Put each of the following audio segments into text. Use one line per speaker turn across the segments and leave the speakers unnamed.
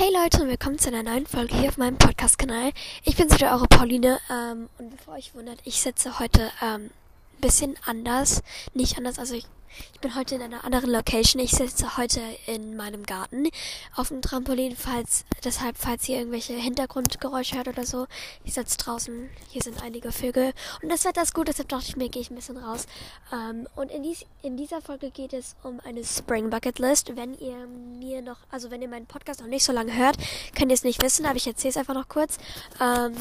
Hey Leute und willkommen zu einer neuen Folge hier auf meinem Podcast-Kanal. Ich bin wieder eure Pauline ähm, und bevor euch wundert, ich sitze heute ähm, ein bisschen anders. Nicht anders, also ich ich bin heute in einer anderen Location. Ich sitze heute in meinem Garten auf dem Trampolin, falls, deshalb, falls ihr irgendwelche Hintergrundgeräusche hört oder so. Ich sitze draußen, hier sind einige Vögel und das Wetter ist gut, deshalb dachte ich mir, gehe ich ein bisschen raus. Ähm, und in, dies, in dieser Folge geht es um eine Spring Bucket List. Wenn ihr mir noch, also wenn ihr meinen Podcast noch nicht so lange hört, könnt ihr es nicht wissen, aber ich erzähle es einfach noch kurz. Ähm,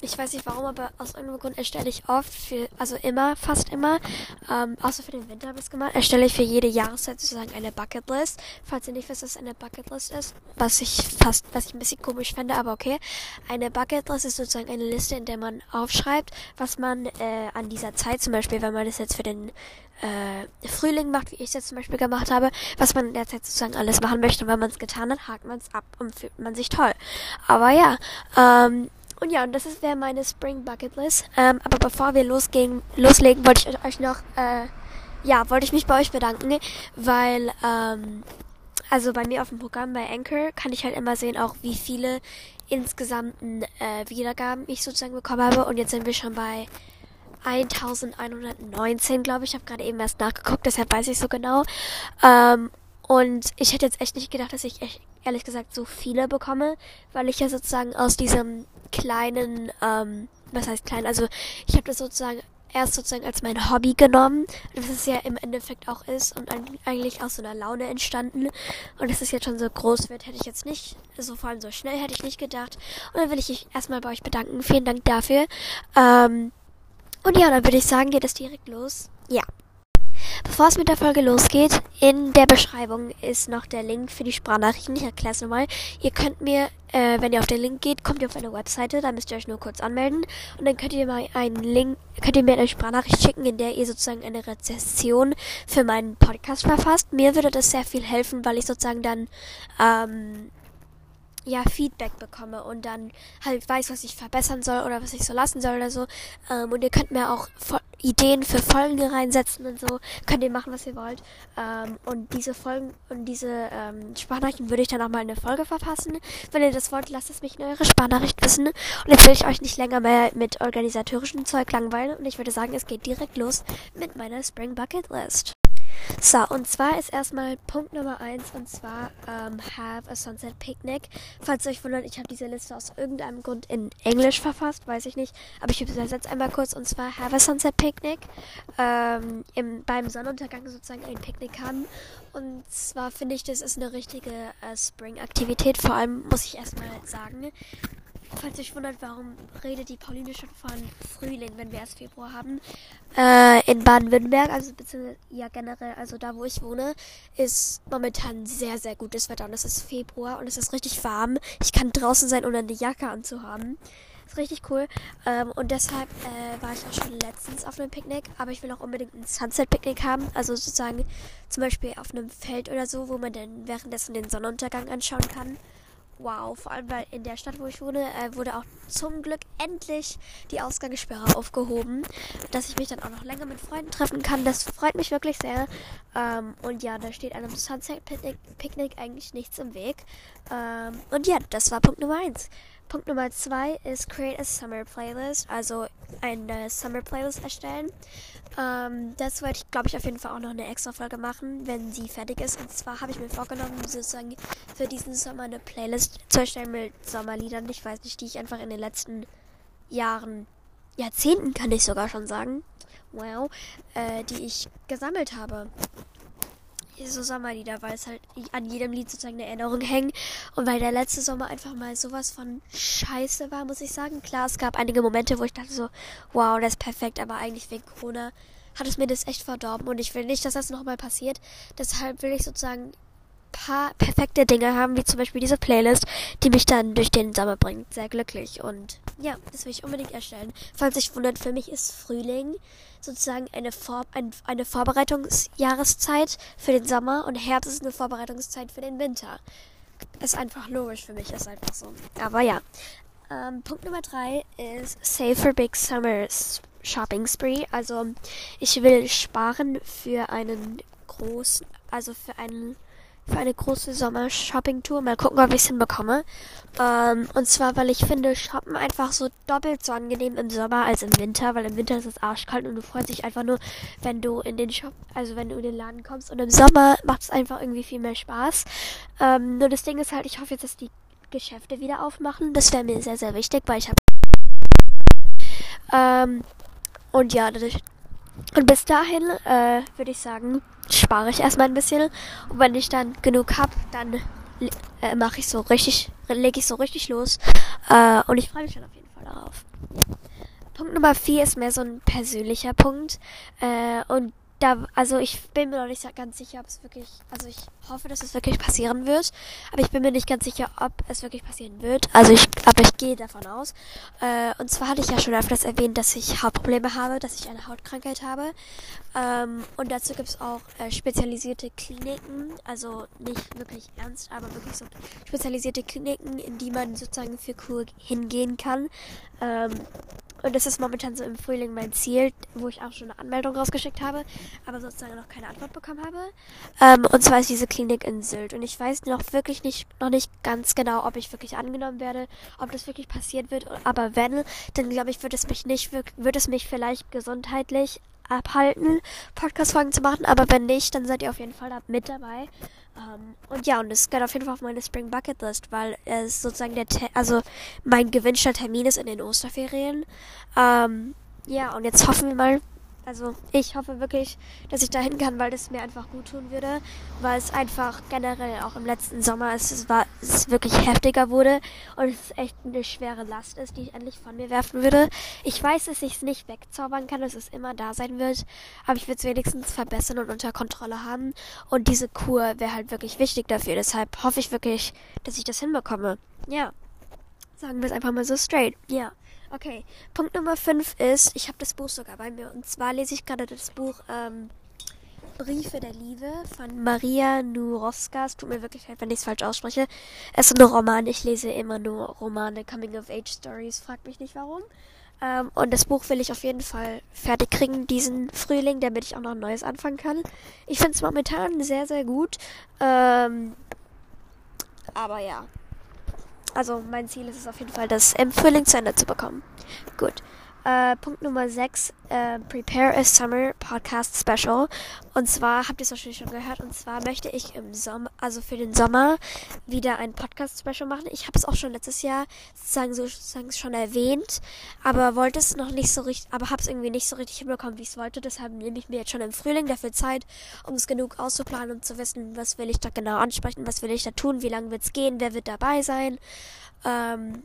ich weiß nicht warum, aber aus irgendeinem Grund erstelle ich oft für, also immer, fast immer, ähm, außer für den Winter habe ich es gemacht, erstelle ich für jede Jahreszeit sozusagen eine Bucketlist. Falls ihr nicht wisst, was eine Bucketlist ist, was ich fast, was ich ein bisschen komisch finde, aber okay. Eine Bucketlist ist sozusagen eine Liste, in der man aufschreibt, was man äh, an dieser Zeit, zum Beispiel, wenn man das jetzt für den äh, Frühling macht, wie ich es jetzt zum Beispiel gemacht habe, was man in der Zeit sozusagen alles machen möchte. Und wenn man es getan hat, hakt man es ab und fühlt man sich toll. Aber ja, ähm, und ja, und das wäre meine Spring Bucket List. Ähm, aber bevor wir losgehen, loslegen, wollte ich euch noch, äh, ja, wollte ich mich bei euch bedanken, weil, ähm, also bei mir auf dem Programm bei Anchor kann ich halt immer sehen, auch wie viele insgesamten äh, Wiedergaben ich sozusagen bekommen habe. Und jetzt sind wir schon bei 1119, glaube ich. Ich habe gerade eben erst nachgeguckt, deshalb weiß ich so genau. Ähm, und ich hätte jetzt echt nicht gedacht, dass ich echt, ehrlich gesagt so viele bekomme, weil ich ja sozusagen aus diesem kleinen, ähm, was heißt klein, also ich habe das sozusagen erst sozusagen als mein Hobby genommen, was es ja im Endeffekt auch ist und eigentlich aus so einer Laune entstanden. Und dass es jetzt schon so groß wird, hätte ich jetzt nicht, so vor allem so schnell hätte ich nicht gedacht. Und dann will ich mich erstmal bei euch bedanken. Vielen Dank dafür. Ähm, und ja, dann würde ich sagen, geht es direkt los. Ja. Bevor es mit der Folge losgeht, in der Beschreibung ist noch der Link für die Sprachnachrichten. Ich erkläre es nochmal. Ihr könnt mir, äh, wenn ihr auf den Link geht, kommt ihr auf eine Webseite, da müsst ihr euch nur kurz anmelden und dann könnt ihr mal einen Link, könnt ihr mir eine Sprachnachricht schicken, in der ihr sozusagen eine Rezession für meinen Podcast verfasst. Mir würde das sehr viel helfen, weil ich sozusagen dann ähm, ja, Feedback bekomme und dann halt weiß, was ich verbessern soll oder was ich so lassen soll oder so. Ähm, und ihr könnt mir auch Ideen für Folgen reinsetzen und so. Könnt ihr machen, was ihr wollt. Ähm, und diese Folgen und diese ähm, Sprachnachrichten würde ich dann auch mal in eine Folge verfassen. Wenn ihr das wollt, lasst es mich in eure Sprachnachricht wissen. Und jetzt will ich euch nicht länger mehr mit organisatorischem Zeug langweilen. Und ich würde sagen, es geht direkt los mit meiner Spring Bucket List. So, und zwar ist erstmal Punkt Nummer eins und zwar ähm, Have a Sunset Picnic. Falls ihr euch wundert, ich habe diese Liste aus irgendeinem Grund in Englisch verfasst, weiß ich nicht. Aber ich übersetze einmal kurz und zwar Have a Sunset Picnic. Ähm, im, beim Sonnenuntergang sozusagen ein Picknick haben. Und zwar finde ich, das ist eine richtige äh, Spring-Aktivität. Vor allem muss ich erstmal sagen, Falls ihr euch wundert, warum redet die Pauline schon von Frühling, wenn wir erst Februar haben, äh, in Baden-Württemberg, also beziehungsweise ja generell, also da wo ich wohne, ist momentan sehr, sehr gutes Wetter und es ist Februar und es ist richtig warm. Ich kann draußen sein, ohne eine Jacke anzuhaben. Ist richtig cool. Ähm, und deshalb äh, war ich auch schon letztens auf einem Picknick, aber ich will auch unbedingt ein Sunset-Picknick haben. Also sozusagen zum Beispiel auf einem Feld oder so, wo man dann währenddessen den Sonnenuntergang anschauen kann wow. Vor allem, weil in der Stadt, wo ich wohne, äh, wurde auch zum Glück endlich die Ausgangssperre aufgehoben, dass ich mich dann auch noch länger mit Freunden treffen kann. Das freut mich wirklich sehr. Ähm, und ja, da steht einem Sunset-Picknick eigentlich nichts im Weg. Ähm, und ja, das war Punkt Nummer eins. Punkt Nummer zwei ist Create a Summer Playlist, also eine Summer Playlist erstellen. Ähm, das wollte ich, glaube ich, auf jeden Fall auch noch eine extra Folge machen, wenn sie fertig ist. Und zwar habe ich mir vorgenommen, sozusagen für diesen Sommer eine Playlist zu erstellen mit Sommerliedern. Ich weiß nicht, die ich einfach in den letzten Jahren, Jahrzehnten kann ich sogar schon sagen, wow, äh, die ich gesammelt habe so Sommerlieder, weil es halt an jedem Lied sozusagen eine Erinnerung hängt. Und weil der letzte Sommer einfach mal sowas von scheiße war, muss ich sagen. Klar, es gab einige Momente, wo ich dachte so, wow, das ist perfekt, aber eigentlich wegen Corona hat es mir das echt verdorben und ich will nicht, dass das nochmal passiert. Deshalb will ich sozusagen paar perfekte Dinge haben, wie zum Beispiel diese Playlist, die mich dann durch den Sommer bringt. Sehr glücklich. Und ja, das will ich unbedingt erstellen. Falls sich wundert, für mich ist Frühling sozusagen eine, Vor ein, eine Vorbereitungsjahreszeit für den Sommer und Herbst ist eine Vorbereitungszeit für den Winter. Ist einfach logisch für mich, ist einfach so. Aber ja. Ähm, Punkt Nummer drei ist Save for Big Summer Shopping Spree. Also ich will sparen für einen großen, also für einen für eine große Sommer-Shopping-Tour. Mal gucken, ob ich es hinbekomme. Ähm, und zwar, weil ich finde Shoppen einfach so doppelt so angenehm im Sommer als im Winter, weil im Winter ist es arschkalt und du freust dich einfach nur, wenn du in den Shop, also wenn du in den Laden kommst. Und im Sommer macht es einfach irgendwie viel mehr Spaß. Ähm, nur das Ding ist halt, ich hoffe jetzt, dass die Geschäfte wieder aufmachen. Das wäre mir sehr, sehr wichtig, weil ich habe. Ähm, und ja, und bis dahin äh, würde ich sagen, spare ich erstmal ein bisschen. Und wenn ich dann genug habe, dann äh, mache ich so richtig, lege ich so richtig los. Äh, und ich freue mich dann auf jeden Fall darauf. Punkt Nummer vier ist mehr so ein persönlicher Punkt. Äh, und da, also ich bin mir noch nicht ganz sicher, ob es wirklich, also ich hoffe, dass es wirklich passieren wird, aber ich bin mir nicht ganz sicher, ob es wirklich passieren wird. Also ich, aber ich gehe davon aus. Äh, und zwar hatte ich ja schon öfters erwähnt, dass ich Hautprobleme habe, dass ich eine Hautkrankheit habe. Ähm, und dazu gibt es auch äh, spezialisierte Kliniken, also nicht wirklich ernst, aber wirklich so spezialisierte Kliniken, in die man sozusagen für Kur hingehen kann. Ähm, und das ist momentan so im Frühling mein Ziel, wo ich auch schon eine Anmeldung rausgeschickt habe, aber sozusagen noch keine Antwort bekommen habe. Ähm, und zwar ist diese Klinik in Sylt. Und ich weiß noch wirklich nicht, noch nicht ganz genau, ob ich wirklich angenommen werde, ob das wirklich passiert wird. Aber wenn, dann glaube ich, wird es mich nicht, wird es mich vielleicht gesundheitlich abhalten, Podcast-Folgen zu machen. Aber wenn nicht, dann seid ihr auf jeden Fall mit dabei. Um, ähm, und ja, und es geht auf jeden Fall auf meine Spring Bucket List, weil es sozusagen der, Te also mein gewünschter Termin ist in den Osterferien. Um, ähm, ja, und jetzt hoffen wir mal, also ich hoffe wirklich, dass ich dahin kann, weil das mir einfach gut tun würde, weil es einfach generell auch im letzten Sommer es, es war es wirklich heftiger wurde und es echt eine schwere Last ist, die ich endlich von mir werfen würde. Ich weiß, dass ich es nicht wegzaubern kann, dass es immer da sein wird, aber ich würde es wenigstens verbessern und unter Kontrolle haben und diese Kur wäre halt wirklich wichtig dafür. Deshalb hoffe ich wirklich, dass ich das hinbekomme. Ja. Sagen wir es einfach mal so straight. Ja. Okay, Punkt Nummer 5 ist, ich habe das Buch sogar bei mir. Und zwar lese ich gerade das Buch ähm, Briefe der Liebe von Maria Nurowska. Es tut mir wirklich leid, wenn ich es falsch ausspreche. Es ist ein Roman. Ich lese immer nur Romane, Coming-of-Age-Stories. Fragt mich nicht warum. Ähm, und das Buch will ich auf jeden Fall fertig kriegen diesen Frühling, damit ich auch noch ein neues anfangen kann. Ich finde es momentan sehr, sehr gut. Ähm, aber ja, also mein Ziel ist es auf jeden Fall, das im Frühling zu Ende zu bekommen. Gut. Äh, Punkt Nummer 6, äh, Prepare a Summer Podcast Special. Und zwar, habt ihr es wahrscheinlich schon gehört, und zwar möchte ich im Sommer, also für den Sommer, wieder ein Podcast-Special machen. Ich habe es auch schon letztes Jahr sozusagen, so, sozusagen schon erwähnt, aber wollte es noch nicht so richtig, aber habe es irgendwie nicht so richtig hinbekommen, wie ich es wollte. Deshalb nehme ich mir jetzt schon im Frühling dafür Zeit, um es genug auszuplanen und zu wissen, was will ich da genau ansprechen, was will ich da tun, wie lange wird es gehen, wer wird dabei sein. Ähm,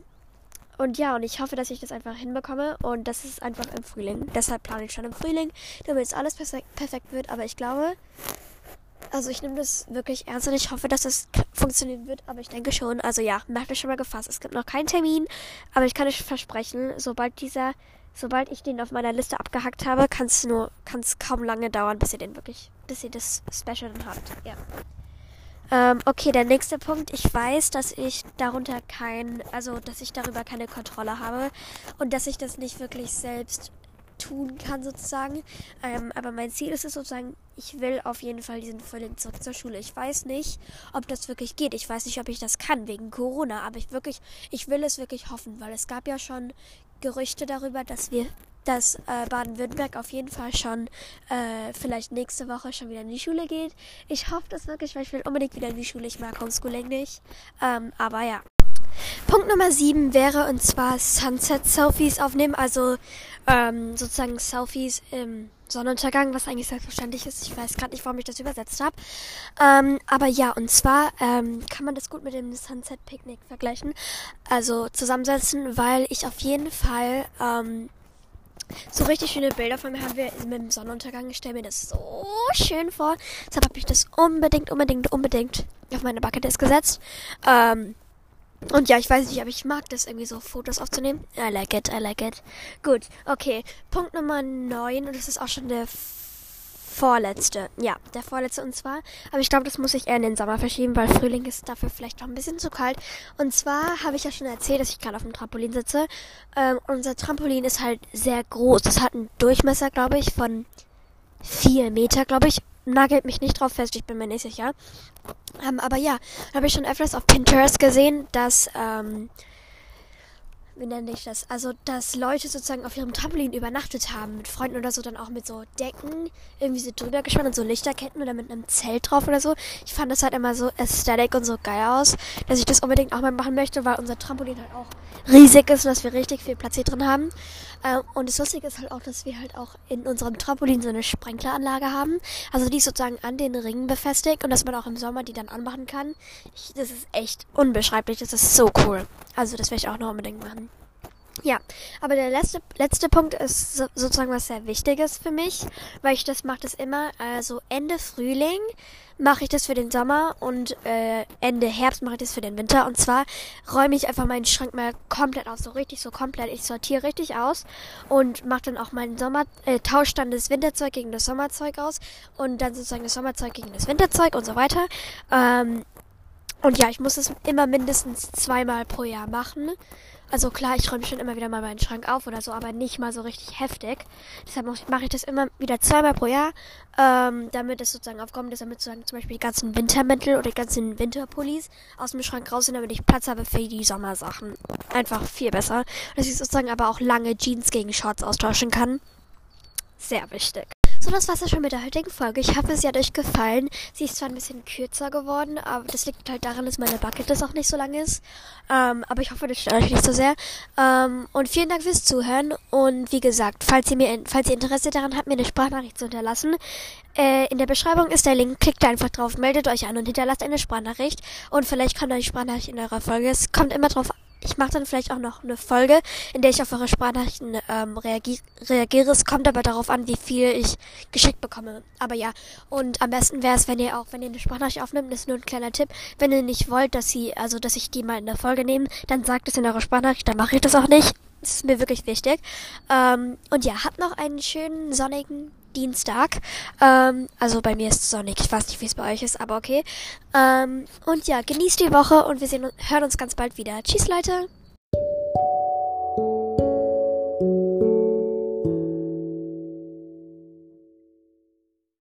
und ja, und ich hoffe, dass ich das einfach hinbekomme. Und das ist einfach im Frühling. Deshalb plane ich schon im Frühling, damit es alles perfekt wird. Aber ich glaube, also ich nehme das wirklich ernst und ich hoffe, dass es funktionieren wird. Aber ich denke schon. Also ja, merkt euch schon mal gefasst. Es gibt noch keinen Termin. Aber ich kann euch versprechen, sobald dieser, sobald ich den auf meiner Liste abgehackt habe, kann es nur, kann es kaum lange dauern, bis ihr den wirklich, bis ihr das Special dann habt. Ja. Ähm, okay, der nächste Punkt. Ich weiß, dass ich darunter kein, also dass ich darüber keine Kontrolle habe und dass ich das nicht wirklich selbst tun kann sozusagen. Ähm, aber mein Ziel ist es sozusagen, ich will auf jeden Fall diesen Frühling zurück zur Schule. Ich weiß nicht, ob das wirklich geht. Ich weiß nicht, ob ich das kann wegen Corona. Aber ich wirklich, ich will es wirklich hoffen, weil es gab ja schon Gerüchte darüber, dass wir dass äh, Baden-Württemberg auf jeden Fall schon äh, vielleicht nächste Woche schon wieder in die Schule geht. Ich hoffe das wirklich, weil ich will unbedingt wieder in die Schule. Ich mag Homeschooling nicht. Ähm, aber ja. Punkt Nummer 7 wäre und zwar Sunset-Selfies aufnehmen, also ähm, sozusagen Selfies im Sonnenuntergang, was eigentlich selbstverständlich ist. Ich weiß gerade nicht, warum ich das übersetzt habe. Ähm, aber ja, und zwar ähm, kann man das gut mit dem Sunset-Picknick vergleichen. Also zusammensetzen, weil ich auf jeden Fall ähm, so richtig schöne Bilder von mir haben wir mit dem Sonnenuntergang. Ich stelle mir das so schön vor. Deshalb habe ich das unbedingt, unbedingt, unbedingt auf meine Bucketlist gesetzt. Ähm, und ja, ich weiß nicht, aber ich mag das irgendwie so, Fotos aufzunehmen. I like it, I like it. Gut, okay. Punkt Nummer 9, und das ist auch schon der vorletzte. Ja, der vorletzte und zwar. Aber ich glaube, das muss ich eher in den Sommer verschieben, weil Frühling ist dafür vielleicht noch ein bisschen zu kalt. Und zwar habe ich ja schon erzählt, dass ich gerade auf dem Trampolin sitze. Ähm, unser Trampolin ist halt sehr groß. Das hat einen Durchmesser, glaube ich, von vier Meter, glaube ich. nagelt mich nicht drauf fest, ich bin mir nicht sicher. Ähm, aber ja, habe ich schon öfters auf Pinterest gesehen, dass ähm, wie nenne ich das? Also, dass Leute sozusagen auf ihrem Trampolin übernachtet haben, mit Freunden oder so, dann auch mit so Decken irgendwie so drüber gespannt und so Lichterketten oder mit einem Zelt drauf oder so. Ich fand das halt immer so aesthetic und so geil aus, dass ich das unbedingt auch mal machen möchte, weil unser Trampolin halt auch riesig ist und dass wir richtig viel Platz hier drin haben. Ähm, und das Lustige ist halt auch, dass wir halt auch in unserem Trampolin so eine Sprenkleranlage haben. Also die ist sozusagen an den Ringen befestigt und dass man auch im Sommer die dann anmachen kann. Ich, das ist echt unbeschreiblich. Das ist so cool. Also das werde ich auch noch unbedingt machen. Ja, aber der letzte, letzte Punkt ist so, sozusagen was sehr Wichtiges für mich, weil ich das mache das immer, also Ende Frühling mache ich das für den Sommer und äh, Ende Herbst mache ich das für den Winter. Und zwar räume ich einfach meinen Schrank mal komplett aus, so richtig, so komplett. Ich sortiere richtig aus und mache dann auch meinen Sommer, äh, tausche dann das Winterzeug gegen das Sommerzeug aus und dann sozusagen das Sommerzeug gegen das Winterzeug und so weiter. Ähm, und ja, ich muss es immer mindestens zweimal pro Jahr machen. Also klar, ich räume schon immer wieder mal meinen Schrank auf oder so, aber nicht mal so richtig heftig. Deshalb mache ich das immer wieder zweimal pro Jahr, ähm, damit es sozusagen aufkommt, dass damit sozusagen zum Beispiel die ganzen Wintermäntel oder die ganzen Winterpullis aus dem Schrank raus sind, damit ich Platz habe für die Sommersachen. Einfach viel besser. Dass ich sozusagen aber auch lange Jeans gegen Shorts austauschen kann. Sehr wichtig. So, das war's ja schon mit der heutigen Folge. Ich hoffe, sie hat euch gefallen. Sie ist zwar ein bisschen kürzer geworden, aber das liegt halt daran, dass meine Bucketlist auch nicht so lang ist. Ähm, aber ich hoffe, das stört euch nicht so sehr. Ähm, und vielen Dank fürs Zuhören. Und wie gesagt, falls ihr mir, falls ihr Interesse daran habt, mir eine Sprachnachricht zu hinterlassen, äh, in der Beschreibung ist der Link. Klickt da einfach drauf, meldet euch an und hinterlasst eine Sprachnachricht. Und vielleicht kommt euch Sprachnachricht in eurer Folge. Es kommt immer drauf ich mache dann vielleicht auch noch eine Folge, in der ich auf eure Sprachnachrichten ähm, reagi reagiere. Es kommt aber darauf an, wie viel ich geschickt bekomme. Aber ja, und am besten wäre es, wenn ihr auch, wenn ihr eine Sprachnachricht aufnimmt, das ist nur ein kleiner Tipp. Wenn ihr nicht wollt, dass sie, also dass ich die mal in der Folge nehme, dann sagt es in eurer Sprachnachricht, dann mache ich das auch nicht. Das ist mir wirklich wichtig. Ähm, und ja, habt noch einen schönen sonnigen Dienstag. Ähm, also bei mir ist es sonnig. Ich weiß nicht, wie es bei euch ist, aber okay. Ähm, und ja, genießt die Woche und wir sehen, hören uns ganz bald wieder. Tschüss, Leute.